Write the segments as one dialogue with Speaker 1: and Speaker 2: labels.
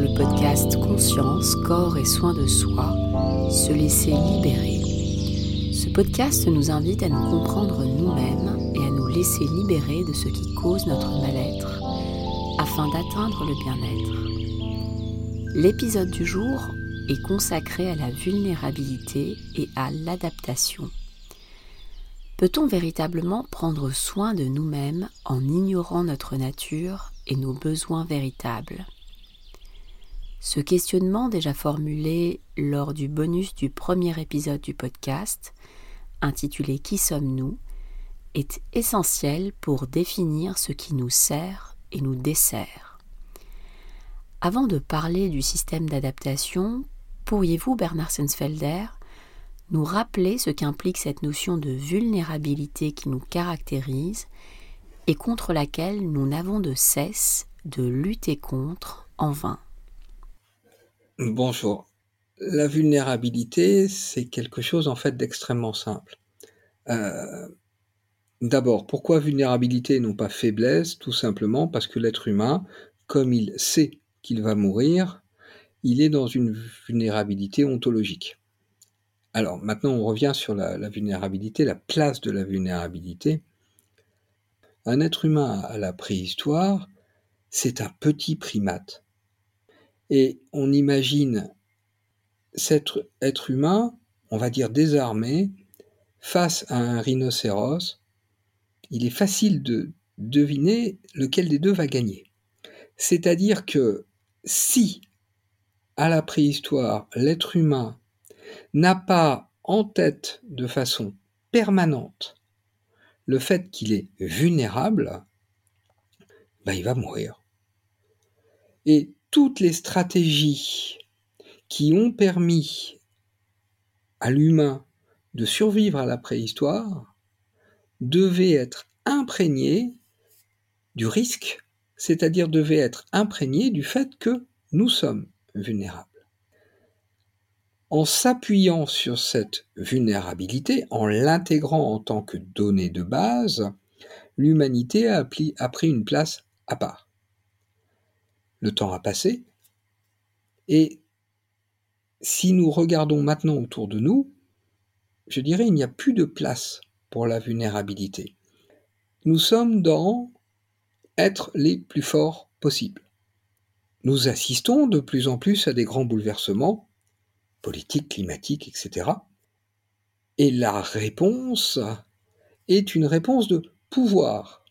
Speaker 1: le podcast Conscience, corps et soins de soi, se laisser libérer. Ce podcast nous invite à nous comprendre nous-mêmes et à nous laisser libérer de ce qui cause notre mal-être afin d'atteindre le bien-être. L'épisode du jour est consacré à la vulnérabilité et à l'adaptation. Peut-on véritablement prendre soin de nous-mêmes en ignorant notre nature et nos besoins véritables? Ce questionnement déjà formulé lors du bonus du premier épisode du podcast, intitulé Qui sommes-nous est essentiel pour définir ce qui nous sert et nous dessert. Avant de parler du système d'adaptation, pourriez-vous, Bernard Sensfelder, nous rappeler ce qu'implique cette notion de vulnérabilité qui nous caractérise et contre laquelle nous n'avons de cesse de lutter contre en vain?
Speaker 2: Bonjour. La vulnérabilité, c'est quelque chose en fait d'extrêmement simple. Euh, d'abord, pourquoi vulnérabilité et non pas faiblesse Tout simplement parce que l'être humain, comme il sait qu'il va mourir, il est dans une vulnérabilité ontologique. Alors maintenant, on revient sur la, vulnérabilité, la place de la vulnérabilité. Un être humain à la préhistoire, c'est un petit primate. Et on imagine cet être humain, on va dire désarmé, face à un rhinocéros. Il est facile de deviner lequel des deux va gagner. C'est-à-dire que si, à la préhistoire, l'être humain n'a pas en tête de façon permanente le fait qu'il est vulnérable, ben il va mourir. Et toutes les stratégies qui ont permis à l'humain de survivre à la préhistoire devaient être imprégnées du risque, c'est-à-dire devaient être imprégnées du fait que nous sommes vulnérables. En s'appuyant sur cette vulnérabilité, en l'intégrant en tant que donnée de base, l'humanité a, pris une place à part. Le temps a passé, et si nous regardons maintenant autour de nous, je dirais il n'y a plus de place pour la vulnérabilité. Nous sommes dans être les plus forts possibles. Nous assistons de plus en plus à des grands bouleversements politique, climatique, etc. Et la réponse est une réponse de pouvoir.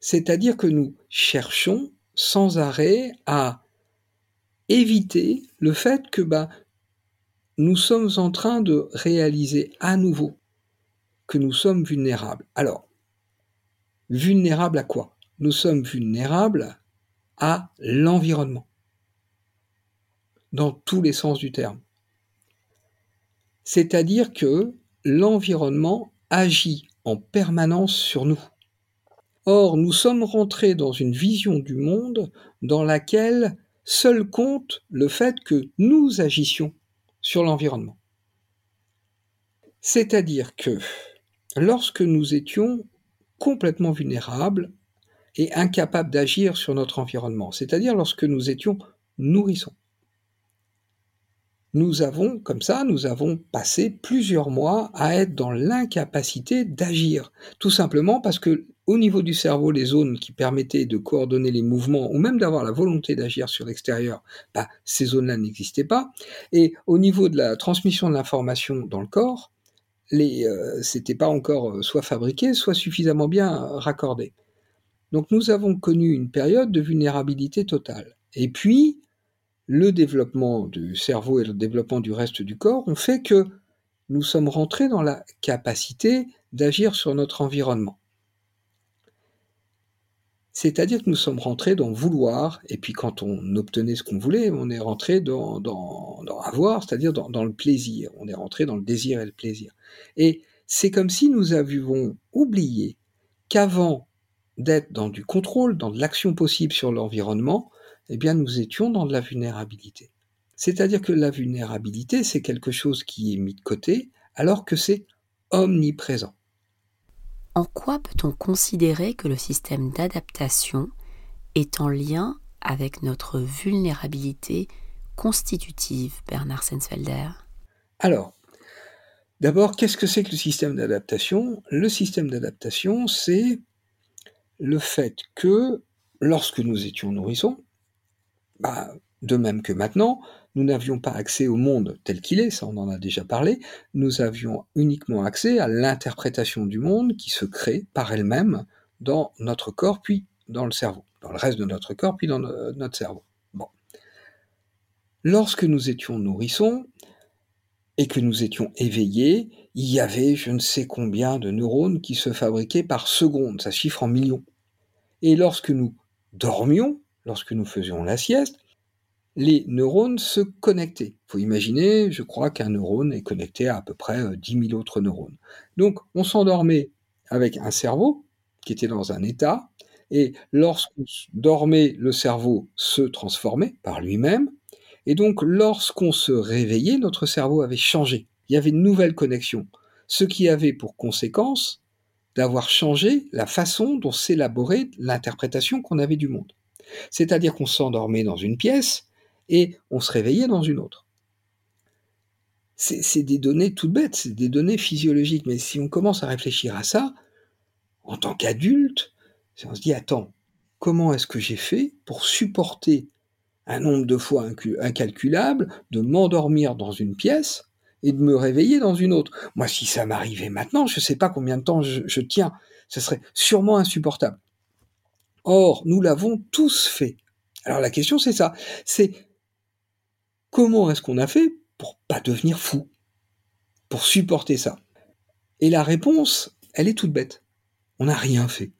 Speaker 2: C'est-à-dire que nous cherchons sans arrêt à éviter le fait que bah, nous sommes en train de réaliser à nouveau que nous sommes vulnérables. Alors, vulnérables à quoi? Nous sommes vulnérables à l'environnement, dans tous les sens du terme. C'est-à-dire que l'environnement agit en permanence sur nous. Or, nous sommes rentrés dans une vision du monde dans laquelle seul compte le fait que nous agissions sur l'environnement. C'est-à-dire que lorsque nous étions complètement vulnérables et incapables d'agir sur notre environnement, c'est-à-dire lorsque nous étions nourrissons, nous avons, comme ça, nous avons passé plusieurs mois à être dans l'incapacité d'agir. Tout simplement parce que, au niveau du cerveau, les zones qui permettaient de coordonner les mouvements ou même d'avoir la volonté d'agir sur l'extérieur, bah, ces zones-là n'existaient pas. Et au niveau de la transmission de l'information dans le corps, euh, c'était pas encore euh, soit fabriqué, soit suffisamment bien raccordé. Donc nous avons connu une période de vulnérabilité totale. Et puis, le développement du cerveau et le développement du reste du corps ont fait que nous sommes rentrés dans la capacité d'agir sur notre environnement. C'est-à-dire que nous sommes rentrés dans vouloir, et puis quand on obtenait ce qu'on voulait, on est rentré dans, avoir, c'est-à-dire dans, dans, le plaisir. On est rentré dans le désir et le plaisir. Et c'est comme si nous avions oublié qu'avant d'être dans du contrôle, dans de l'action possible sur l'environnement, eh bien nous étions dans de la vulnérabilité. C'est-à-dire que la vulnérabilité, c'est quelque chose qui est mis de côté, alors que c'est omniprésent.
Speaker 1: En quoi peut-on considérer que le système d'adaptation est en lien avec notre vulnérabilité constitutive, Bernard Sensfelder?
Speaker 2: Alors, d'abord, qu'est-ce que c'est que le système d'adaptation? Le système d'adaptation, c'est le fait que lorsque nous étions nourrissons, bah, de même que maintenant, nous n'avions pas accès au monde tel qu'il est, ça on en a déjà parlé, nous avions uniquement accès à l'interprétation du monde qui se crée par elle-même dans notre corps, puis dans le cerveau, dans le reste de notre corps, puis dans notre cerveau. Lorsque nous étions nourrissons et que nous étions éveillés, il y avait je ne sais combien de neurones qui se fabriquaient par seconde, ça chiffre en millions. Et lorsque nous dormions, lorsque nous faisions la sieste, les neurones se connectaient. Il faut imaginer, je crois qu'un neurone est connecté à à peu près 10 euh, 000 autres neurones. Donc on s'endormait avec un cerveau qui était dans un état, et lorsqu'on dormait, le cerveau se transformait par lui-même, et donc lorsqu'on se réveillait, notre cerveau avait changé. Il y avait une nouvelle connexion, ce qui avait pour conséquence d'avoir changé la façon dont s'élaborait l'interprétation qu'on avait du monde. C'est-à-dire qu'on s'endormait dans une pièce et on se réveillait dans une autre. C'est des données toutes bêtes, c'est des données physiologiques, mais si on commence à réfléchir à ça, en tant qu'adulte, on se dit, attends, comment est-ce que j'ai fait pour supporter un nombre de fois incalculable de m'endormir dans une pièce et de me réveiller dans une autre? Moi, si ça m'arrivait maintenant, je ne sais pas combien de temps je, tiens. Ce serait sûrement insupportable. Or, nous l'avons tous fait. Alors la question, c'est ça. C'est comment est-ce qu'on a fait pour pas devenir fou, pour supporter ça? Et la réponse, elle est toute bête. On n'a rien fait.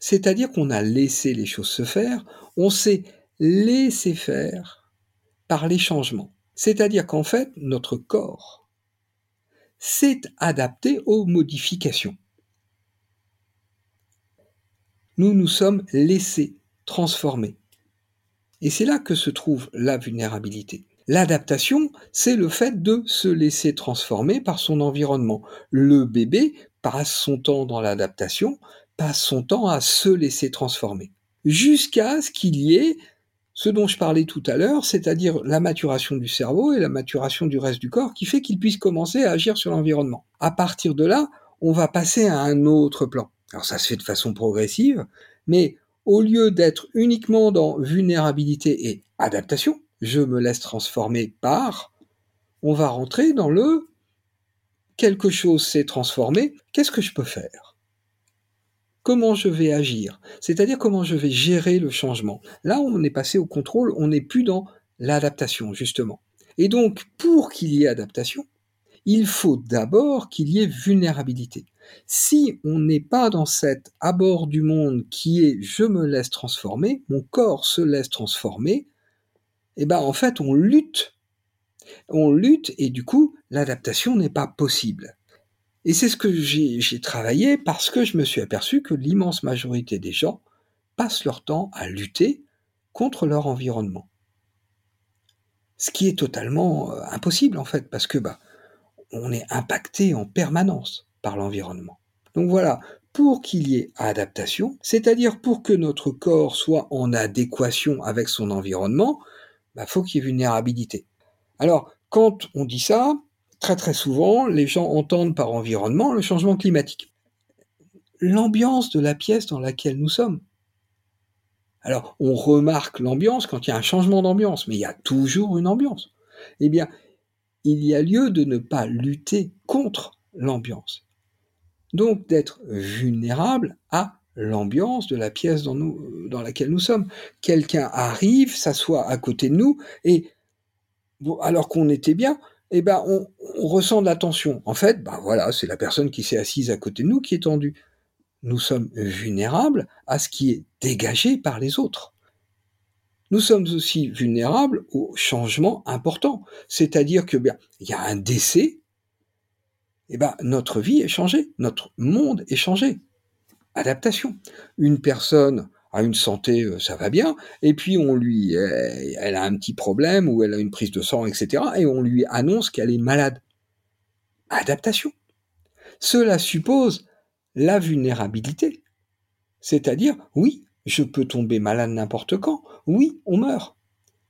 Speaker 2: C'est-à-dire qu'on a laissé les choses se faire, on s'est laissé faire par les changements. C'est-à-dire qu'en fait, notre corps s'est adapté aux modifications. Nous nous sommes laissés transformer. Et c'est là que se trouve la vulnérabilité. L'adaptation, c'est le fait de se laisser transformer par son environnement. Le bébé passe son temps dans l'adaptation, passe son temps à se laisser transformer. Jusqu'à ce qu'il y ait ce dont je parlais tout à l'heure, c'est-à-dire la maturation du cerveau et la maturation du reste du corps, qui fait qu'il puisse commencer à agir sur l'environnement. À partir de là, on va passer à un autre plan. Alors ça se fait de façon progressive, mais au lieu d'être uniquement dans vulnérabilité et adaptation, je me laisse transformer par, on va rentrer dans le quelque chose s'est transformé, qu'est-ce que je peux faire? Comment je vais agir, c'est-à-dire comment je vais gérer le changement? Là, on est passé au contrôle, on n'est plus dans l'adaptation, justement. Et donc, pour qu'il y ait adaptation, il faut d'abord qu'il y ait vulnérabilité. Si on n'est pas dans cet abord du monde qui est je me laisse transformer, mon corps se laisse transformer, eh ben en fait on lutte. On lutte et du coup l'adaptation n'est pas possible. Et c'est ce que j'ai travaillé parce que je me suis aperçu que l'immense majorité des gens passent leur temps à lutter contre leur environnement. Ce qui est totalement euh, impossible en fait, parce que bah, on est impacté en permanence par l'environnement. Donc voilà, pour qu'il y ait adaptation, c'est-à-dire pour que notre corps soit en adéquation avec son environnement, il bah, faut qu'il y ait vulnérabilité. Alors, quand on dit ça, très très souvent, les gens entendent par environnement le changement climatique. L'ambiance de la pièce dans laquelle nous sommes. Alors, on remarque l'ambiance quand il y a un changement d'ambiance, mais il y a toujours une ambiance. Eh bien, il y a lieu de ne pas lutter contre l'ambiance. Donc, d'être vulnérable à l'ambiance de la pièce dans, laquelle nous sommes. Quelqu'un arrive, s'assoit à côté de nous, et alors qu'on était bien, eh ben, on, ressent de la tension. En fait, ben voilà, c'est la personne qui s'est assise à côté de nous qui est tendue. Nous sommes vulnérables à ce qui est dégagé par les autres. Nous sommes aussi vulnérables aux changements importants. C'est-à-dire que, bien, il y a un décès, eh ben, notre vie est changée, notre monde est changé. Adaptation. Une personne a une santé, euh, ça va bien, et puis on lui, elle a un petit problème ou elle a une prise de sang, etc., et on lui annonce qu'elle est malade. Adaptation. Cela suppose la vulnérabilité. C'est-à-dire, oui, je peux tomber malade n'importe quand. Oui, on meurt,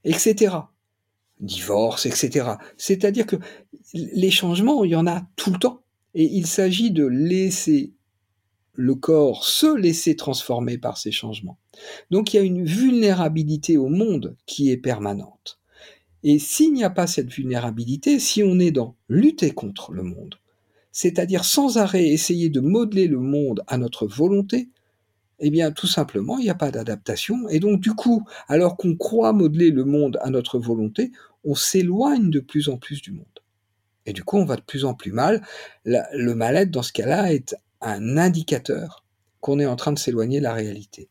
Speaker 2: etc. Divorce, etc. C'est-à-dire que les changements, il y en a tout le temps. Et il s'agit de laisser le corps se laisser transformer par ces changements. Donc il y a une vulnérabilité au monde qui est permanente. Et s'il n'y a pas cette vulnérabilité, si on est dans lutter contre le monde, c'est-à-dire sans arrêt essayer de modeler le monde à notre volonté, eh bien tout simplement, il n'y a pas d'adaptation. Et donc du coup, alors qu'on croit modeler le monde à notre volonté, on s'éloigne de plus en plus du monde. Et du coup, on va de plus en plus mal. le mal-être, dans ce cas-là, est un indicateur qu'on est en train de s'éloigner de la réalité.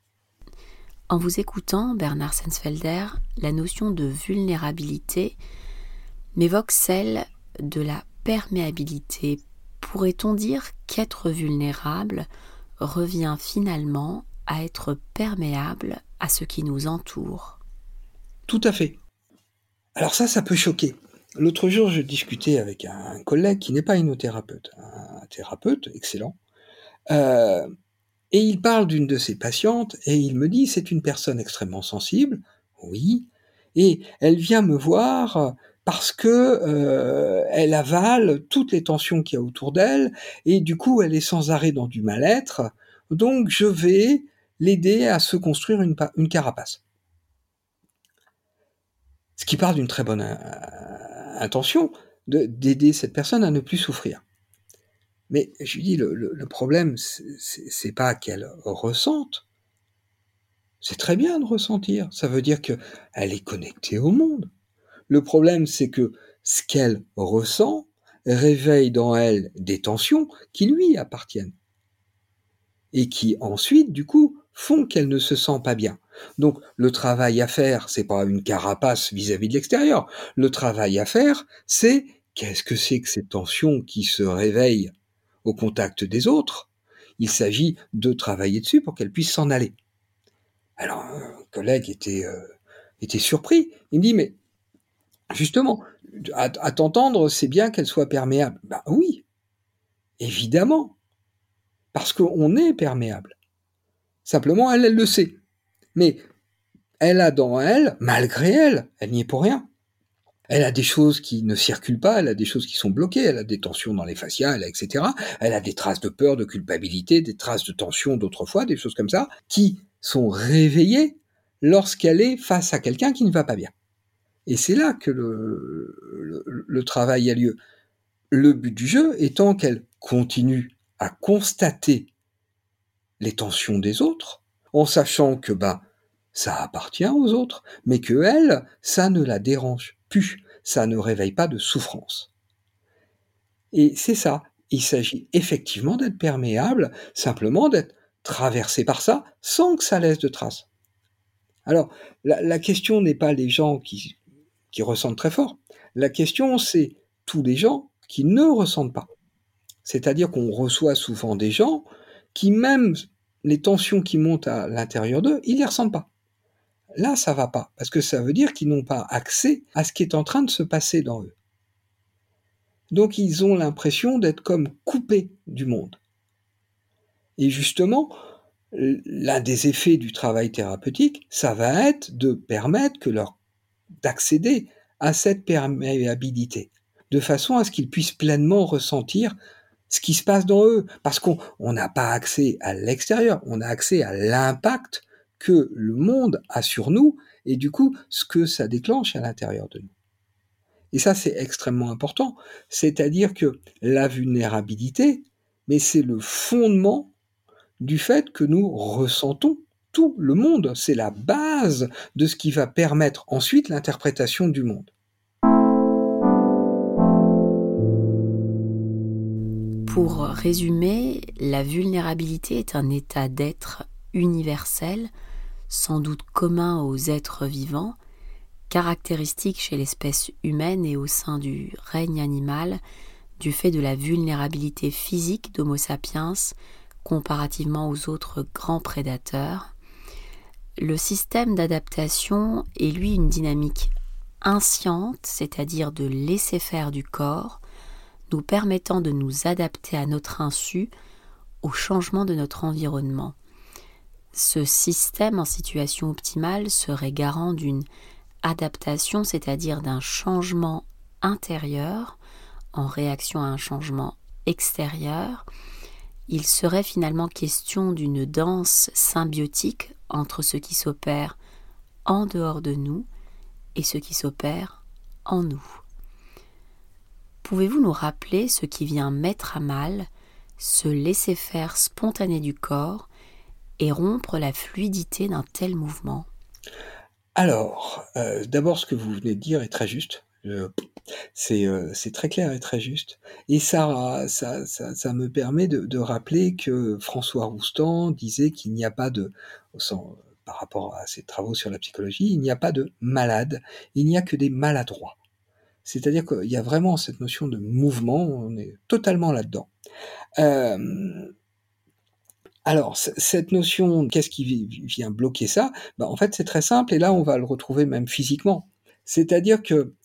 Speaker 1: En vous écoutant, Bernard Sensfelder, la notion de vulnérabilité m'évoque celle de la perméabilité. Pourrait-on dire qu'être vulnérable revient finalement à être perméable à ce qui nous entoure?
Speaker 2: Tout à fait. Alors ça, ça peut choquer. L'autre jour, je discutais avec un collègue qui n'est pas inothérapeute, un thérapeute excellent, euh, et il parle d'une de ses patientes et il me dit c'est une personne extrêmement sensible, oui, et elle vient me voir parce que euh, elle avale toutes les tensions qu'il y a autour d'elle et du coup elle est sans arrêt dans du mal-être. Donc je vais l'aider à se construire une, une carapace. Ce qui part d'une très bonne euh, intention d'aider cette personne à ne plus souffrir. Mais je lui dis, le, le, problème, c'est pas qu'elle ressente. C'est très bien de ressentir. Ça veut dire qu'elle est connectée au monde. Le problème, c'est que ce qu'elle ressent réveille dans elle des tensions qui lui appartiennent. Et qui ensuite, du coup, font qu'elle ne se sent pas bien. Donc, le travail à faire, c'est pas une carapace vis-à-vis -vis de l'extérieur. Le travail à faire, c'est qu'est-ce que c'est que ces tensions qui se réveillent au contact des autres? Il s'agit de travailler dessus pour qu'elle puisse s'en aller. Alors, un collègue était, euh, surpris. Il me dit, mais justement, à, t'entendre, c'est bien qu'elle soit perméable. Ben oui, évidemment, parce qu'on est perméable. Simplement, elle le sait. Mais elle a dans elle, malgré elle, elle n'y est pour rien, elle a des choses qui ne circulent pas, elle a des choses qui sont bloquées, elle a des tensions dans les a etc. Elle a des traces de peur, de culpabilité, des traces de tension d'autrefois, des choses comme ça, qui sont réveillées lorsqu'elle est face à quelqu'un qui ne va pas bien. Et c'est là que le, travail a lieu. Le but du jeu étant qu'elle continue à constater les tensions des autres, en sachant que bah ça appartient aux autres, mais que elle, ça ne la dérange plus, ça ne réveille pas de souffrance. Et c'est ça, il s'agit effectivement d'être perméable, simplement d'être traversé par ça sans que ça laisse de traces. Alors, la, question n'est pas les gens qui, qui ressentent très fort, la question c'est tous les gens qui ne ressentent pas. C'est-à-dire qu'on reçoit souvent des gens qui, même les tensions qui montent à l'intérieur d'eux, ils les ressentent pas. Là, ça va pas, parce que ça veut dire qu'ils n'ont pas accès à ce qui est en train de se passer dans eux. Donc ils ont l'impression d'être comme coupés du monde. Et justement, l'un des effets du travail thérapeutique, ça va être de permettre que leur d'accéder à cette perméabilité, de façon à ce qu'ils puissent pleinement ressentir ce qui se passe dans eux, parce qu'on n'a pas accès à l'extérieur, on a accès à l'impact que le monde a sur nous et du coup ce que ça déclenche à l'intérieur de nous. Et ça c'est extrêmement important, c'est-à-dire que la vulnérabilité, mais c'est le fondement du fait que nous ressentons tout le monde, c'est la base de ce qui va permettre ensuite l'interprétation du monde.
Speaker 1: Pour résumer, la vulnérabilité est un état d'être universel sans doute commun aux êtres vivants, caractéristique chez l'espèce humaine et au sein du règne animal du fait de la vulnérabilité physique d'Homo sapiens comparativement aux autres grands prédateurs. Le système d'adaptation est lui une dynamique insciente, c'est-à-dire de laisser faire du corps, nous permettant de nous adapter à notre insu au changement de notre environnement ce système en situation optimale serait garant d'une adaptation, c'est-à-dire d'un changement intérieur en réaction à un changement extérieur, il serait finalement question d'une danse symbiotique entre ce qui s'opère en dehors de nous et ce qui s'opère en nous. Pouvez-vous nous rappeler ce qui vient mettre à mal ce laisser-faire spontané du corps et rompre la fluidité d'un tel mouvement?
Speaker 2: Alors, euh, d'abord ce que vous venez de dire est très juste. Euh, c'est très clair et très juste. Et ça, ça, ça, me permet de, rappeler que François Roustan disait qu'il n'y a pas de, par rapport à ses travaux sur la psychologie, il n'y a pas de malade, il n'y a que des maladroits. C'est-à-dire qu'il y a vraiment cette notion de mouvement, on est totalement là-dedans. Euh, alors, cette notion, qu'est-ce qui vient bloquer ça? Ben, En fait, c'est très simple, et là, on va le retrouver même physiquement. C'est-à-dire que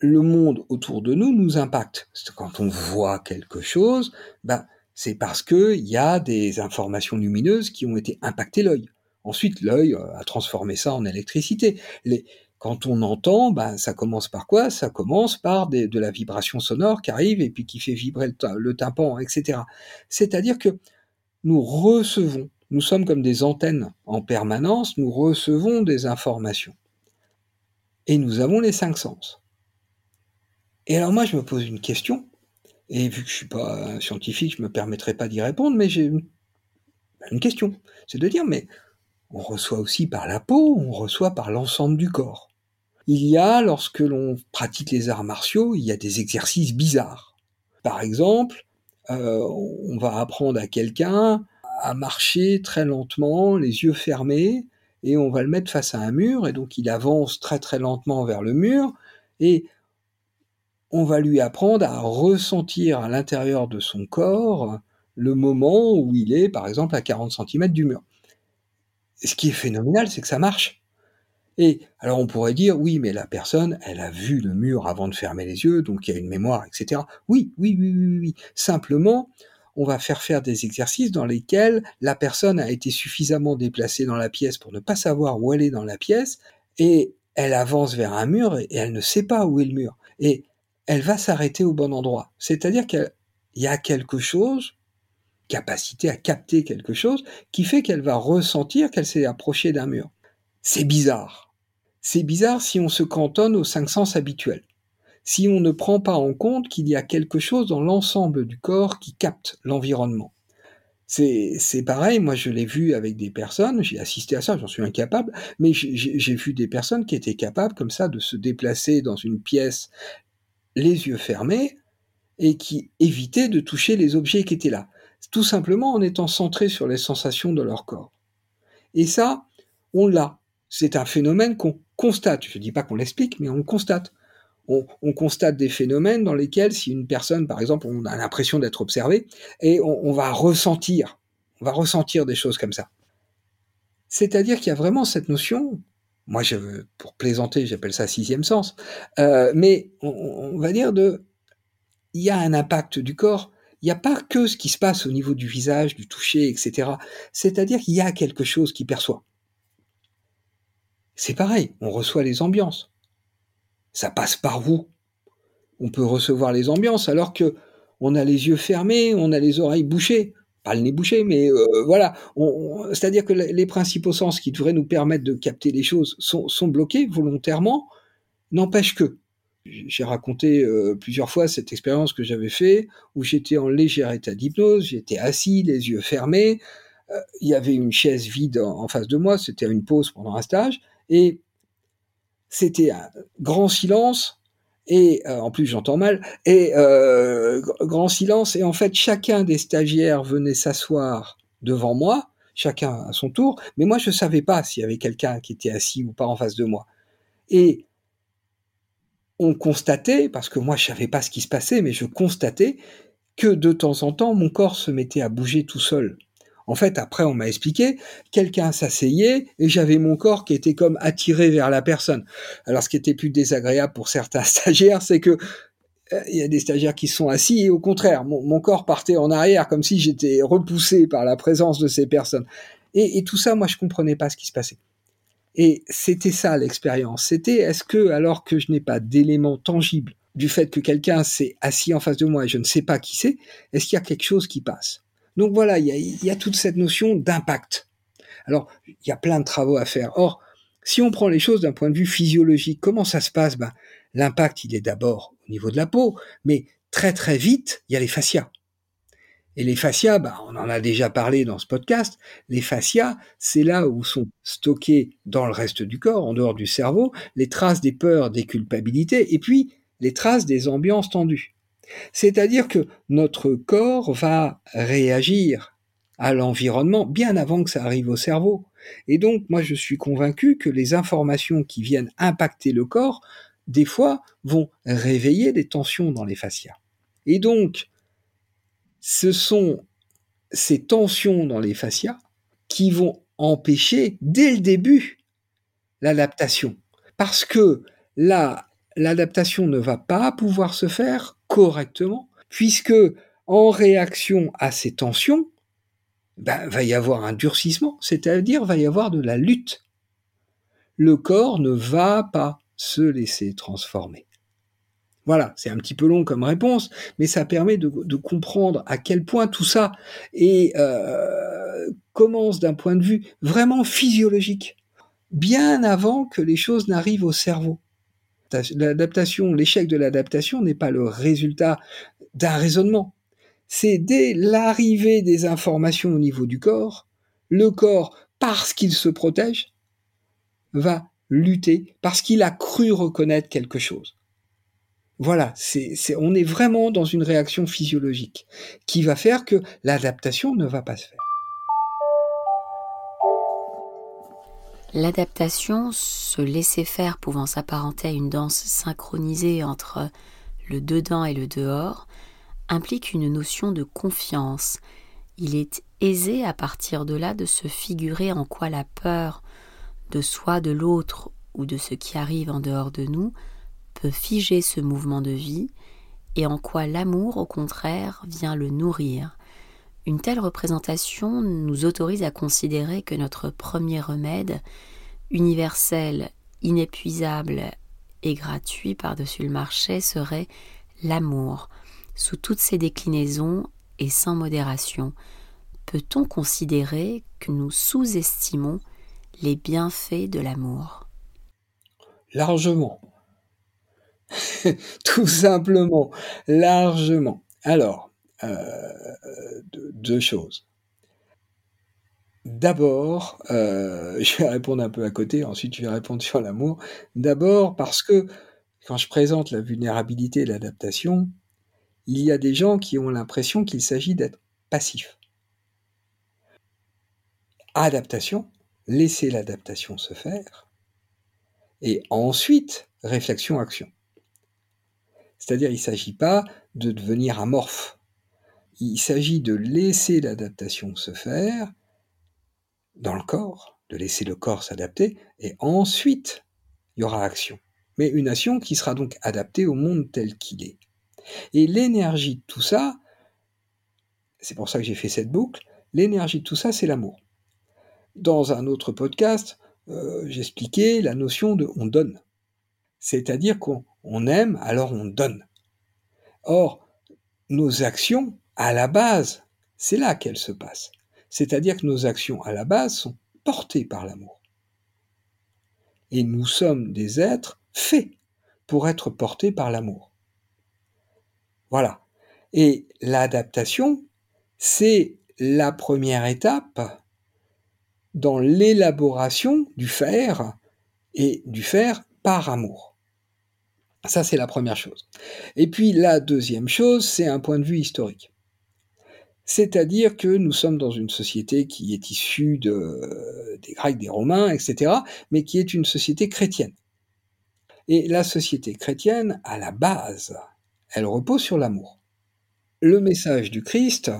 Speaker 2: le monde autour de nous nous impacte. Quand on voit quelque chose, ben, c'est parce qu'il y a des informations lumineuses qui ont été impactées l'œil. Ensuite, l'œil euh, a transformé ça en électricité. Quand on entend, ben, ça commence par quoi? Ça commence par de la vibration sonore qui arrive et puis qui fait vibrer le, tympan, etc. C'est-à-dire que nous recevons, nous sommes comme des antennes en permanence, nous recevons des informations. Et nous avons les cinq sens. Et alors moi, je me pose une question, et vu que je suis pas un scientifique, je me permettrai pas d'y répondre, mais j'ai une, une question. C'est de dire, mais on reçoit aussi par la peau, on reçoit par l'ensemble du corps. Il y a, lorsque l'on pratique les arts martiaux, il y a des exercices bizarres. Par exemple, euh, on va apprendre à quelqu'un à marcher très lentement, les yeux fermés, et on va le mettre face à un mur, et donc il avance très très lentement vers le mur, et on va lui apprendre à ressentir à l'intérieur de son corps le moment où il est, par exemple, à 40 cm du mur. ce qui est phénoménal, c'est que ça marche. Et alors on pourrait dire, oui, mais la personne, elle a vu le mur avant de fermer les yeux, donc il y a une mémoire, etc. Oui, oui, oui, oui, oui. Simplement, on va faire faire des exercices dans lesquels la personne a été suffisamment déplacée dans la pièce pour ne pas savoir où elle est dans la pièce, et elle avance vers un mur et elle ne sait pas où est le mur. Et elle va s'arrêter au bon endroit. C'est-à-dire qu'il y a quelque chose, capacité à capter quelque chose, qui fait qu'elle va ressentir qu'elle s'est approchée d'un mur. C'est bizarre. C'est bizarre si on se cantonne aux cinq sens habituels. Si on ne prend pas en compte qu'il y a quelque chose dans l'ensemble du corps qui capte l'environnement. C'est pareil, moi je l'ai vu avec des personnes, j'ai assisté à ça, j'en suis incapable, mais j'ai vu des personnes qui étaient capables comme ça de se déplacer dans une pièce les yeux fermés et qui évitaient de toucher les objets qui étaient là, tout simplement en étant centrés sur les sensations de leur corps. Et ça, on l'a. C'est un phénomène qu'on constate. Je ne dis pas qu'on l'explique, mais on le constate. On, constate des phénomènes dans lesquels, si une personne, par exemple, on a l'impression d'être observé, et on, va ressentir, on va ressentir des choses comme ça. C'est-à-dire qu'il y a vraiment cette notion moi, je, pour plaisanter, j'appelle ça sixième sens. Euh, mais on, va dire de, il y a un impact du corps. Il n'y a pas que ce qui se passe au niveau du visage, du toucher, etc. C'est-à-dire qu'il y a quelque chose qui perçoit. C'est pareil, on reçoit les ambiances. Ça passe par vous. On peut recevoir les ambiances alors que on a les yeux fermés, on a les oreilles bouchées pas le nez bouché, mais euh, voilà. C'est-à-dire que les principaux sens qui devraient nous permettre de capter les choses sont, bloqués volontairement, n'empêche que. J'ai raconté euh, plusieurs fois cette expérience que j'avais fait où j'étais en léger état d'hypnose, j'étais assis, les yeux fermés, euh, il y avait une chaise vide en face de moi, c'était une pause pendant un stage, et c'était un grand silence, et euh, en plus j'entends mal, et euh, grand silence, et en fait chacun des stagiaires venait s'asseoir devant moi, chacun à son tour, mais moi je savais pas s'il y avait quelqu'un qui était assis ou pas en face de moi. Et on constatait, parce que moi je savais pas ce qui se passait, mais je constatais que de temps en temps mon corps se mettait à bouger tout seul. En fait, après, on m'a expliqué, quelqu'un s'asseyait et j'avais mon corps qui était comme attiré vers la personne. Alors, ce qui était plus désagréable pour certains stagiaires, c'est que euh, il y a des stagiaires qui sont assis et au contraire, mon, corps partait en arrière comme si j'étais repoussé par la présence de ces personnes. Et, et tout ça, moi, je comprenais pas ce qui se passait. Et c'était ça l'expérience. C'était est-ce que, alors que je n'ai pas d'éléments tangibles du fait que quelqu'un s'est assis en face de moi et je ne sais pas qui c'est, est-ce qu'il y a quelque chose qui passe? Donc voilà, il y, a, toute cette notion d'impact. Alors, il y a plein de travaux à faire. Or, si on prend les choses d'un point de vue physiologique, comment ça se passe? Ben, L'impact, il est d'abord au niveau de la peau, mais très très vite, il y a les fascias. Et les fascias, ben, on en a déjà parlé dans ce podcast, les fascias, c'est là où sont stockées dans le reste du corps, en dehors du cerveau, les traces des peurs, des culpabilités, et puis les traces des ambiances tendues. C'est-à-dire que notre corps va réagir à l'environnement bien avant que ça arrive au cerveau. Et donc, moi, je suis convaincu que les informations qui viennent impacter le corps, des fois, vont réveiller des tensions dans les fascias. Et donc, ce sont ces tensions dans les fascias qui vont empêcher, dès le début, l'adaptation. Parce que là, l'adaptation ne va pas pouvoir se faire correctement, puisque en réaction à ces tensions, ben, va y avoir un durcissement, c'est-à-dire va y avoir de la lutte. Le corps ne va pas se laisser transformer. Voilà, c'est un petit peu long comme réponse, mais ça permet de, comprendre à quel point tout ça euh, commence d'un point de vue vraiment physiologique, bien avant que les choses n'arrivent au cerveau. L'adaptation, l'échec de l'adaptation n'est pas le résultat d'un raisonnement, c'est dès l'arrivée des informations au niveau du corps, le corps, parce qu'il se protège, va lutter, parce qu'il a cru reconnaître quelque chose. Voilà, on est vraiment dans une réaction physiologique qui va faire que l'adaptation ne va pas se faire.
Speaker 1: L'adaptation, se laisser faire pouvant s'apparenter à une danse synchronisée entre le dedans et le dehors, implique une notion de confiance. Il est aisé à partir de là de se figurer en quoi la peur de soi, de l'autre ou de ce qui arrive en dehors de nous peut figer ce mouvement de vie et en quoi l'amour, au contraire, vient le nourrir. Une telle représentation nous autorise à considérer que notre premier remède, universel, inépuisable et gratuit par-dessus le marché, serait l'amour, sous toutes ses déclinaisons et sans modération, peut-on considérer que nous sous-estimons les bienfaits de l'amour?
Speaker 2: Largement. Tout simplement, largement. Alors, euh, deux choses. D'abord, euh, je vais répondre un peu à côté, ensuite je vais répondre sur l'amour. D'abord parce que quand je présente la vulnérabilité et l'adaptation, il y a des gens qui ont l'impression qu'il s'agit d'être passif. Adaptation, laisser l'adaptation se faire, et ensuite réflexion-action. C'est-à-dire, il ne s'agit pas de devenir amorphe. Il s'agit de laisser l'adaptation se faire dans le corps, de laisser le corps s'adapter, et ensuite, il y aura action. Mais une action qui sera donc adaptée au monde tel qu'il est. Et l'énergie de tout ça, c'est pour ça que j'ai fait cette boucle, l'énergie de tout ça, c'est l'amour. Dans un autre podcast, euh, j'expliquais la notion de on donne. C'est-à-dire qu'on aime, alors on donne. Or, nos actions, à la base, c'est là qu'elles se passent. C'est-à-dire que nos actions, à la base, sont portées par l'amour. Et nous sommes des êtres faits pour être portés par l'amour. Voilà. Et l'adaptation, c'est la première étape dans l'élaboration du faire et du faire par amour. Ça, c'est la première chose. Et puis la deuxième chose, c'est un point de vue historique. C'est-à-dire que nous sommes dans une société qui est issue de, des Grecs, des Romains, etc., mais qui est une société chrétienne. Et la société chrétienne, à la base, elle repose sur l'amour. Le message du Christ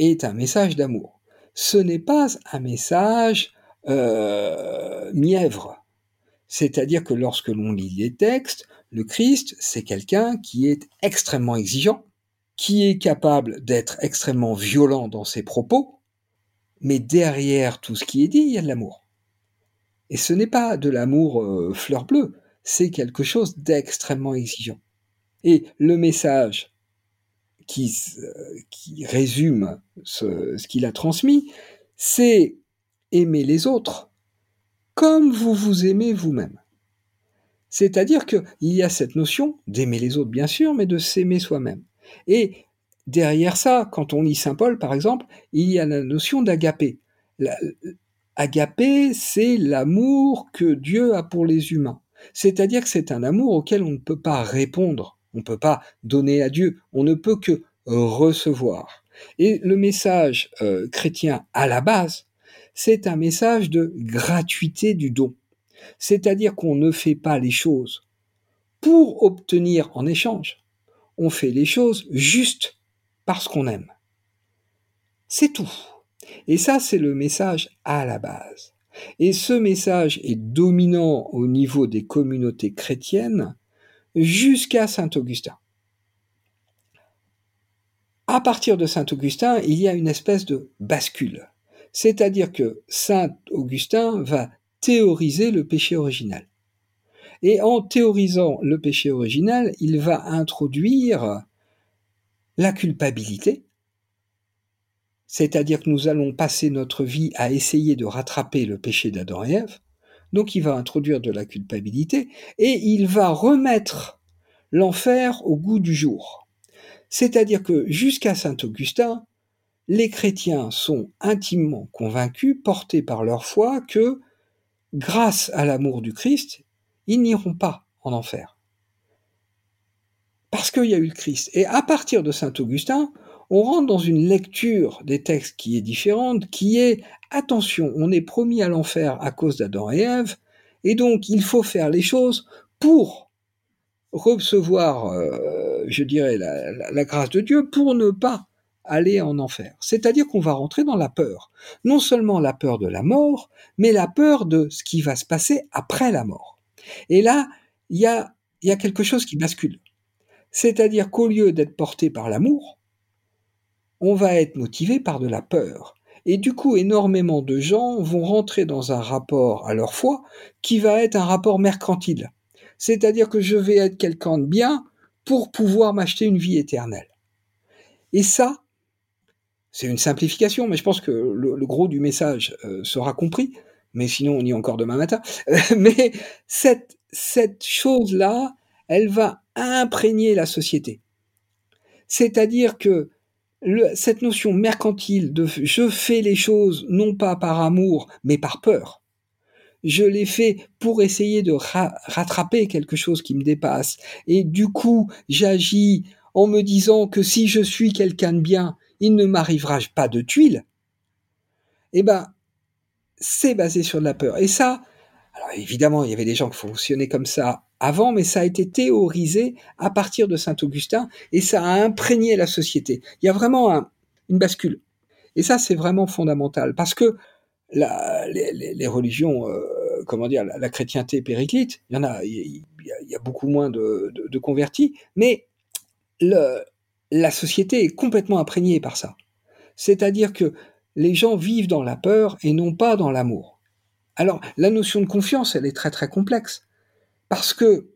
Speaker 2: est un message d'amour. Ce n'est pas un message euh, mièvre. C'est-à-dire que lorsque l'on lit les textes, le Christ, c'est quelqu'un qui est extrêmement exigeant, qui est capable d'être extrêmement violent dans ses propos, Mais derrière tout ce qui est dit, il y a de l'amour. Et ce n'est pas de l'amour euh, fleur bleue, c'est quelque chose d'extrêmement exigeant. Et le message qui, euh, résume ce, ce qu'il a transmis, c'est aimer les autres comme vous vous aimez vous-même. C'est-à-dire qu'il y a cette notion d'aimer les autres, bien sûr, mais de s'aimer soi-même. Et derrière ça, quand on lit Saint Paul, par exemple, il y a la notion d'agapé. Agapé, c'est l'amour que Dieu a pour les humains. C'est-à-dire que c'est un amour auquel on ne peut pas répondre, on ne peut pas donner à Dieu, on ne peut que recevoir. Et le message euh, chrétien à la base, c'est un message de gratuité du don. C'est-à-dire qu'on ne fait pas les choses pour obtenir en échange. On fait les choses juste parce qu'on aime. C'est tout. Et ça, c'est le message à la base. Et ce message est dominant au niveau des communautés chrétiennes jusqu'à Saint Augustin. À partir de Saint Augustin, il y a une espèce de bascule. C'est-à-dire que Saint Augustin va théoriser le péché original. Et en théorisant le péché original, il va introduire la culpabilité, c'est-à-dire que nous allons passer notre vie à essayer de rattraper le péché d'Adam et Ève, donc il va introduire de la culpabilité, et il va remettre l'enfer au goût du jour. C'est-à-dire que jusqu'à Saint Augustin, les chrétiens sont intimement convaincus, portés par leur foi, que grâce à l'amour du Christ, ils n'iront pas en enfer. Parce qu'il y a eu le Christ. Et à partir de Saint Augustin, on rentre dans une lecture des textes qui est différente, qui est attention, on est promis à l'enfer à cause d'Adam et Ève, et donc il faut faire les choses pour recevoir, euh, je dirais, la, la, grâce de Dieu, pour ne pas aller en enfer. C'est-à-dire qu'on va rentrer dans la peur. Non seulement la peur de la mort, mais la peur de ce qui va se passer après la mort. Et là, il y a, quelque chose qui bascule. C'est-à-dire qu'au lieu d'être porté par l'amour, on va être motivé par de la peur. Et du coup, énormément de gens vont rentrer dans un rapport à leur foi qui va être un rapport mercantile. C'est-à-dire que je vais être quelqu'un de bien pour pouvoir m'acheter une vie éternelle. Et ça, c'est une simplification, mais je pense que le, gros du message euh, sera compris. Mais sinon, on y est encore demain matin. mais cette, cette chose-là, elle va imprégner la société. C'est-à-dire que cette notion mercantile de je fais les choses non pas par amour, mais par peur. Je les fais pour essayer de rattraper quelque chose qui me dépasse. Et du coup, j'agis en me disant que si je suis quelqu'un de bien, il ne m'arrivera pas de tuiles. Eh ben, c'est basé sur de la peur. Et ça, évidemment, il y avait des gens qui fonctionnaient comme ça avant, mais ça a été théorisé à partir de Saint-Augustin et ça a imprégné la société. Il y a vraiment une bascule. Et ça, c'est vraiment fondamental parce que la, les, religions, euh, comment dire, la, chrétienté périclite, il y en a, il y a, beaucoup moins de, convertis, mais la société est complètement imprégnée par ça. C'est-à-dire que les gens vivent dans la peur et non pas dans l'amour. Alors, la notion de confiance, elle est très très complexe. Parce que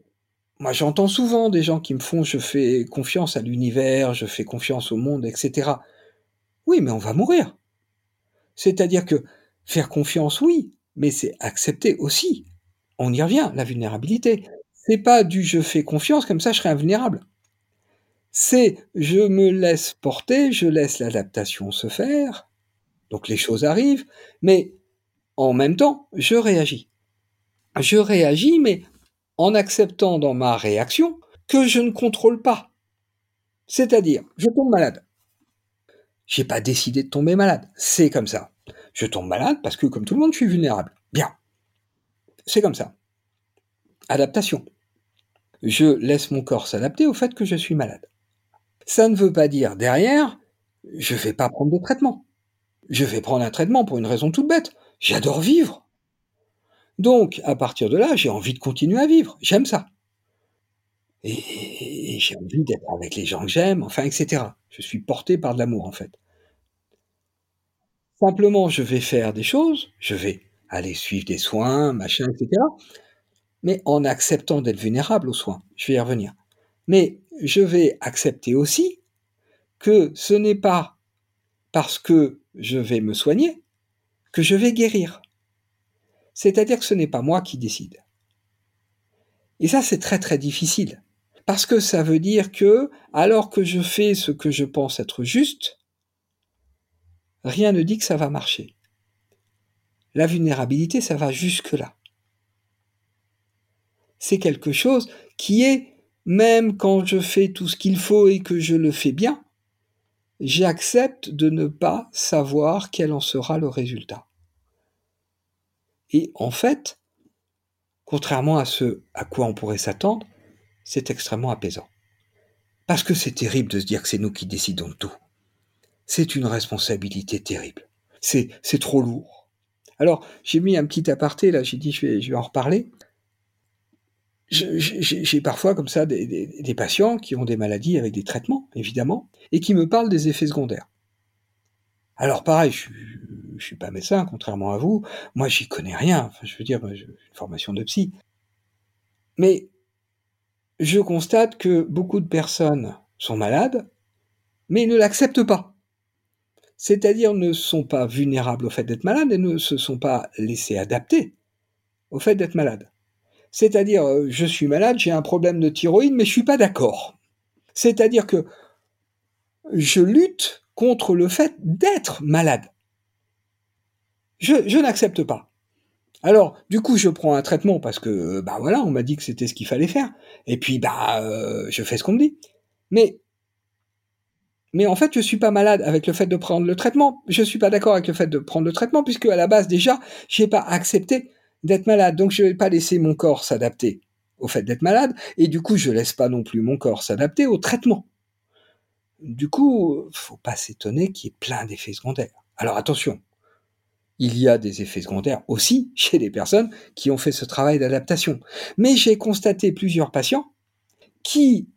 Speaker 2: moi j'entends souvent des gens qui me font je fais confiance à l'univers, je fais confiance au monde, etc. Oui, mais on va mourir. C'est-à-dire que faire confiance, oui, mais c'est accepter aussi. On y revient, la vulnérabilité. C'est pas du je fais confiance, comme ça je serai invulnérable. C'est je me laisse porter, je laisse l'adaptation se faire, donc les choses arrivent, mais en même temps, je réagis. Je réagis, mais en acceptant dans ma réaction que je ne contrôle pas. C'est-à-dire, je tombe malade. J'ai pas décidé de tomber malade. C'est comme ça. Je tombe malade parce que, comme tout le monde, je suis vulnérable. Bien. C'est comme ça. Adaptation. Je laisse mon corps s'adapter au fait que je suis malade. Ça ne veut pas dire derrière, je vais pas prendre de traitement. Je vais prendre un traitement pour une raison toute bête. J'adore vivre. Donc, à partir de là, j'ai envie de continuer à vivre. J'aime ça. Et, j'ai envie d'être avec les gens que j'aime, enfin, etc. Je suis porté par de l'amour, en fait. Simplement, je vais faire des choses, je vais aller suivre des soins, machin, etc. Mais en acceptant d'être vulnérable aux soins. Je vais y revenir. Mais je vais accepter aussi que ce n'est pas parce que je vais me soigner que je vais guérir. C'est-à-dire que ce n'est pas moi qui décide. Et ça, c'est très très difficile. Parce que ça veut dire que, alors que je fais ce que je pense être juste, rien ne dit que ça va marcher. La vulnérabilité, ça va jusque-là. C'est quelque chose qui est, même quand je fais tout ce qu'il faut et que je le fais bien, j'accepte de ne pas savoir quel en sera le résultat. Et en fait, contrairement à ce à quoi on pourrait s'attendre, c'est extrêmement apaisant. Parce que c'est terrible de se dire que c'est nous qui décidons de tout. C'est une responsabilité terrible. C'est, trop lourd. Alors, j'ai mis un petit aparté, là, j'ai dit, je vais, je vais en reparler. J'ai parfois comme ça des, patients qui ont des maladies avec des traitements, évidemment, et qui me parlent des effets secondaires. Alors pareil, je, je suis pas médecin, contrairement à vous. Moi, j'y connais rien. Je veux dire, j'ai une formation de psy. Mais je constate que beaucoup de personnes sont malades, mais ne l'acceptent pas. C'est-à-dire ne sont pas vulnérables au fait d'être malades et ne se sont pas laissés adapter au fait d'être malades. C'est-à-dire, euh, je suis malade, j'ai un problème de thyroïde, mais je suis pas d'accord. C'est-à-dire que je lutte contre le fait d'être malade. Je, n'accepte pas. Alors, du coup, je prends un traitement parce que, bah voilà, on m'a dit que c'était ce qu'il fallait faire. Et puis, bah, euh, je fais ce qu'on me dit. Mais, mais en fait, je suis pas malade avec le fait de prendre le traitement. Je suis pas d'accord avec le fait de prendre le traitement puisque à la base, déjà, j'ai pas accepté d'être malade. Donc, je vais pas laisser mon corps s'adapter au fait d'être malade. Et du coup, je laisse pas non plus mon corps s'adapter au traitement. Du coup, faut pas s'étonner qu'il y ait plein d'effets secondaires. Alors attention, il y a des effets secondaires aussi chez les personnes qui ont fait ce travail d'adaptation. Mais j'ai constaté plusieurs patients qui,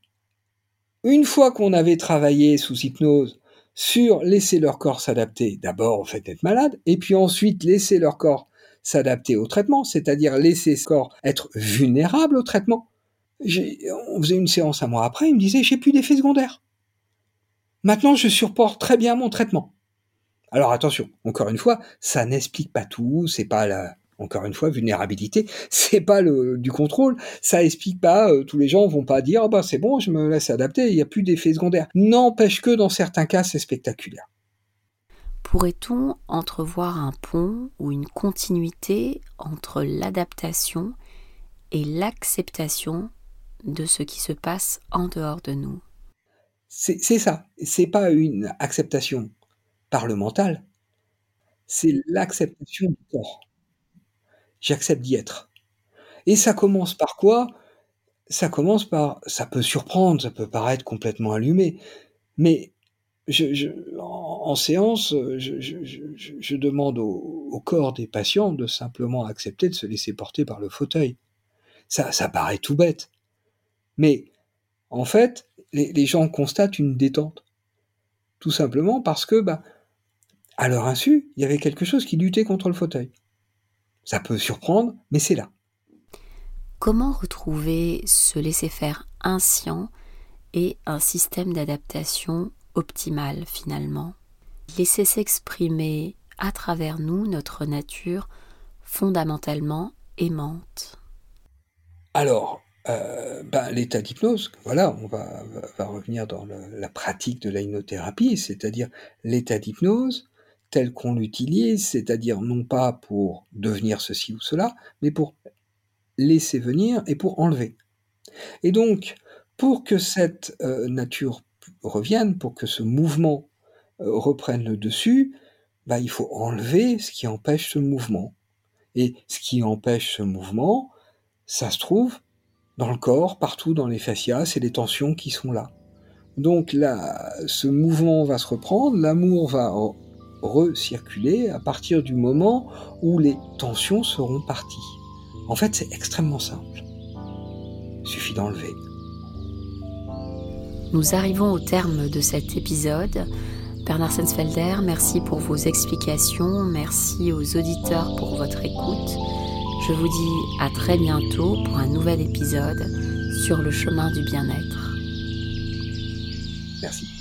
Speaker 2: une fois qu'on avait travaillé sous hypnose sur laisser leur corps s'adapter d'abord au fait d'être malade, et puis ensuite laisser leur corps s'adapter au traitement, c'est-à-dire laisser ce corps être vulnérable au traitement. On faisait une séance un mois après, il me disait j'ai plus d'effets secondaires. Maintenant, je supporte très bien mon traitement. Alors attention, encore une fois, ça n'explique pas tout, c'est pas la, encore une fois, vulnérabilité, c'est pas le, du contrôle, ça explique pas, euh, tous les gens vont pas dire, oh c'est bon, je me laisse adapter, il n'y a plus d'effets secondaires. N'empêche que dans certains cas, c'est spectaculaire.
Speaker 1: Pourrait-on entrevoir un pont ou une continuité entre l'adaptation et l'acceptation de ce qui se passe en dehors de nous?
Speaker 2: C'est ça, c'est pas une acceptation par le mental, c'est l'acceptation du corps. J'accepte d'y être. Et ça commence par quoi? Ça commence par, ça peut surprendre, ça peut paraître complètement allumé, mais en, séance, je, demande au, corps des patients de simplement accepter de se laisser porter par le fauteuil. Ça, ça paraît tout bête, mais en fait, les, les gens constatent une détente, tout simplement parce que bah, à leur insu, il y avait quelque chose qui luttait contre le fauteuil. Ça peut surprendre, mais c'est là.
Speaker 1: Comment retrouver ce laisser-faire inscient et un système d'adaptation optimal finalement Laisser s'exprimer à travers nous notre nature fondamentalement aimante.
Speaker 2: Alors, euh, ben, l'état d'hypnose, voilà, on va, va, revenir dans la pratique de la c'est-à-dire l'état d'hypnose, tel qu'on l'utilise, c'est-à-dire non pas pour devenir ceci ou cela, mais pour laisser venir et pour enlever. Et donc, pour que cette euh, nature revienne, pour que ce mouvement euh, reprenne le dessus, bah, il faut enlever ce qui empêche ce mouvement. Et ce qui empêche ce mouvement, ça se trouve dans le corps, partout dans les fascias, c'est les tensions qui sont là. Donc là, ce mouvement va se reprendre, l'amour va recirculer à partir du moment où les tensions seront parties. En fait, c'est extrêmement simple. Il suffit d'enlever.
Speaker 1: Nous arrivons au terme de cet épisode. Bernard Sensfelder, merci pour vos explications, merci aux auditeurs pour votre écoute. Je vous dis à très bientôt pour un nouvel épisode sur le chemin du bien-être.
Speaker 2: Merci.